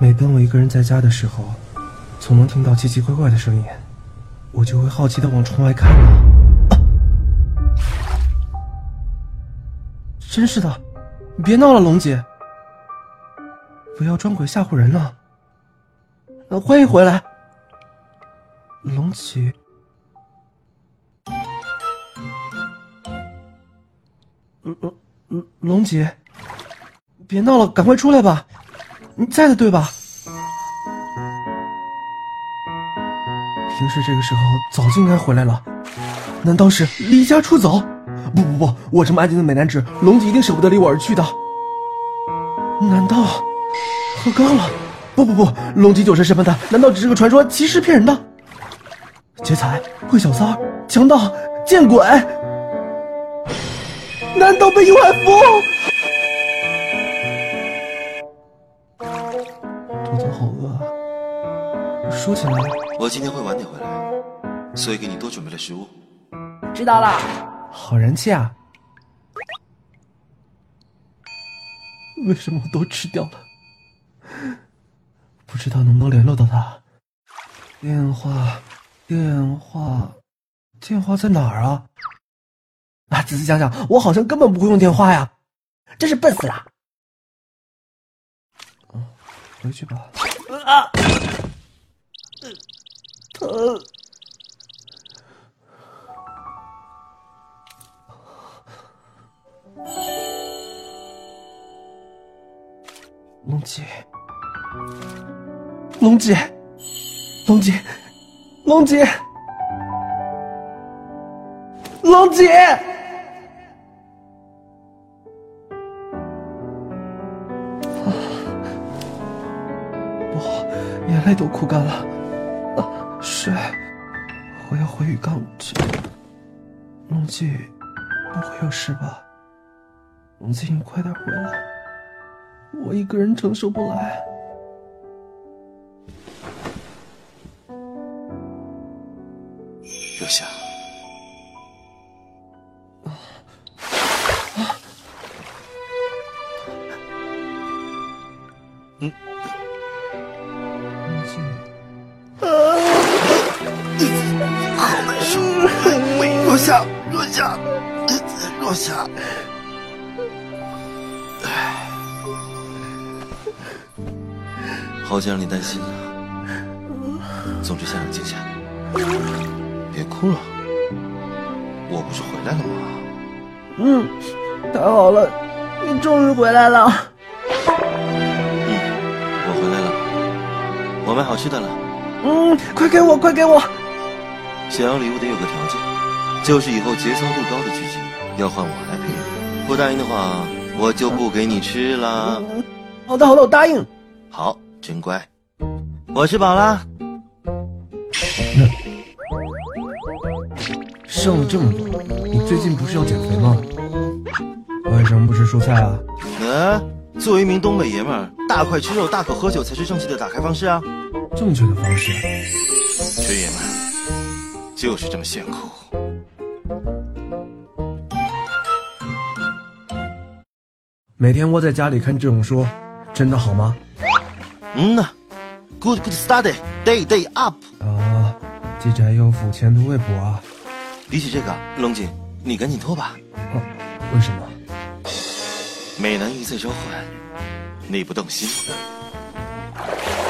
每当我一个人在家的时候，总能听到奇奇怪怪的声音，我就会好奇的往窗外看呢。真是的，你别闹了，龙姐，不要装鬼吓唬人呢。呃，欢迎回来，龙姐。龙龙龙姐，别闹了，赶快出来吧，你在的对吧？平时这个时候早就应该回来了，难道是离家出走？不不不，我这么安静的美男子，龙姐一定舍不得离我而去的。难道喝高了？不不不，龙姐酒神什么的，难道只是个传说，其实骗人的？劫财、会小三、强盗、见鬼！难道被幽海符？说起来，我今天会晚点回来，所以给你多准备了食物。知道了。好人气啊！为什么我都吃掉了？不知道能不能联络到他？电话，电话，电话在哪儿啊？啊，仔细想想，我好像根本不会用电话呀，真是笨死了。嗯，回去吧。啊，疼。龙姐，龙姐，龙姐，龙姐，龙姐！啊，不好，眼泪都哭干了。啊，水，我要回浴缸去。龙姐，不会有事吧？龙姐，你快点回来。我一个人承受不来。若夏，啊啊！嗯，若夏。好想让你担心啊。总之，先冷静下，别哭了。我不是回来了吗？嗯，太好了，你终于回来了。嗯，我回来了。我买好吃的了。嗯，快给我，快给我。想要礼物得有个条件，就是以后节操度高的剧情要换我来陪你。不答应的话，我就不给你吃了。好的，好的，我答应。好。真乖，我吃饱了。剩了这么多，你最近不是要减肥吗？为什么不吃蔬菜啊？嗯，作为一名东北爷们儿，大块吃肉，大口喝酒才是正确的打开方式啊。正确的方式，缺爷们儿就是这么炫酷。每天窝在家里看这种书，真的好吗？嗯呐，good good study day day up 啊，记宅有福，前途未卜啊。比起这个，龙井，你赶紧脱吧。哦，为什么？美男鱼在召唤，你不动心？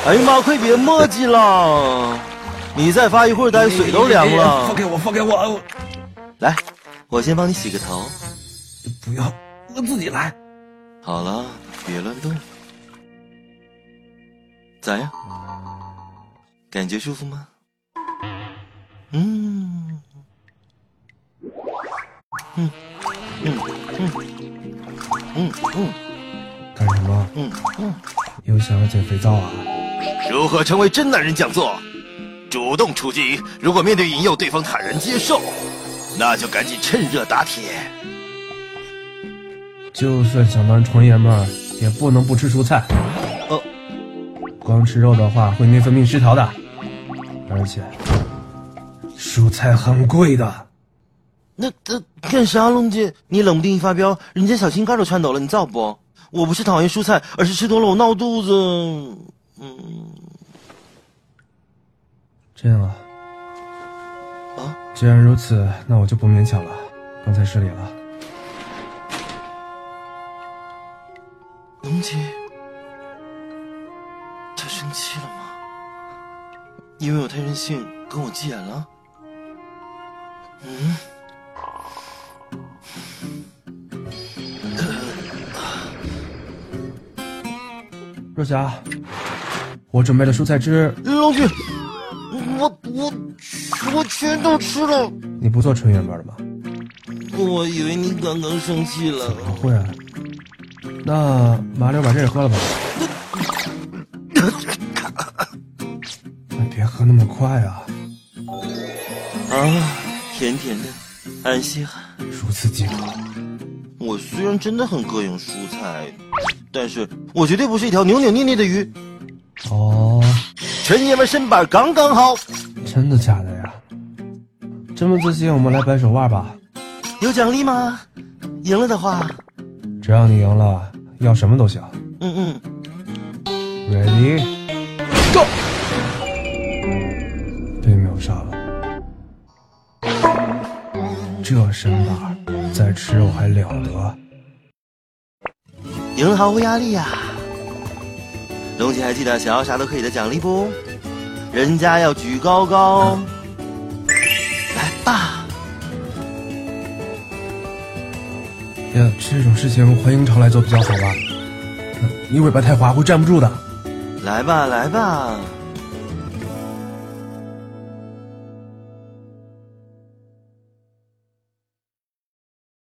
哎呀妈，快别墨迹了！你再发一会儿呆，水都凉了。放开我，放开我。来，我先帮你洗个头。不要，我自己来。好了，别乱动。咋样？感觉舒服吗？嗯，嗯，嗯，嗯，嗯，嗯，干什么？嗯。嗯，又想要捡肥皂啊？如何成为真男人讲座？主动出击。如果面对引诱，对方坦然接受，那就赶紧趁热打铁。就算想当纯爷们儿，也不能不吃蔬菜。光吃肉的话会内分泌失调的，而且蔬菜很贵的。那那干啥，龙姐？你冷不丁一发飙，人家小心肝都颤抖了，你造不？我不是讨厌蔬菜，而是吃多了我闹肚子。嗯，这样啊。啊，既然如此，那我就不勉强了。刚才失礼了。龙姐，她生气了吗？因为我太任性，跟我急眼了？嗯？若霞，我准备了蔬菜汁。龙姐，我我我全都吃了。你不做纯原味的吗？我以为你刚刚生气了。怎么会啊。那麻溜把这个喝了吧。别喝那么快啊。啊，甜甜的，安心汗。如此饥渴。我虽然真的很膈应蔬菜，但是我绝对不是一条扭扭捏捏的鱼。哦，纯爷们身板刚刚好。真的假的呀？这么自信，我们来掰手腕吧。有奖励吗？赢了的话，只要你赢了，要什么都行。嗯嗯。Ready, go！被秒杀了。这身板再吃我还了得？赢了毫无压力呀、龙姐还记得想要啥都可以的奖励不？人家要举高高，来吧！这种事情欢迎常来做比较好吧？你尾巴太滑会站不住的。来吧，来吧！